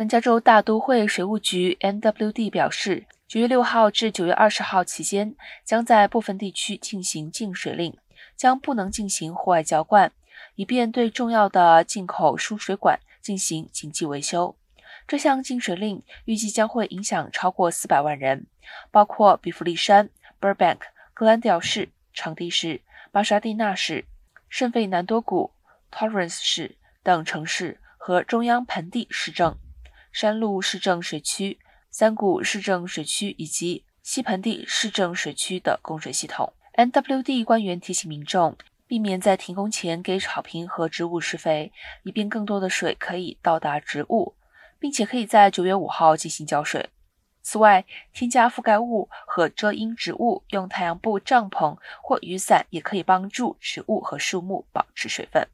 南加州大都会水务局 （NWD） 表示，九月六号至九月二十号期间，将在部分地区进行禁水令，将不能进行户外浇灌，以便对重要的进口输水管进行紧急维修。这项禁水令预计将会影响超过四百万人，包括比弗利山、Burbank、格兰迪尔市、场地市、巴沙蒂纳市、圣费南多谷、Torrance 市等城市和中央盆地市政。山路市政水区、三谷市政水区以及西盆地市政水区的供水系统。NWD 官员提醒民众，避免在停工前给草坪和植物施肥，以便更多的水可以到达植物，并且可以在九月五号进行浇水。此外，添加覆盖物和遮阴植物，用太阳布帐篷或雨伞也可以帮助植物和树木保持水分。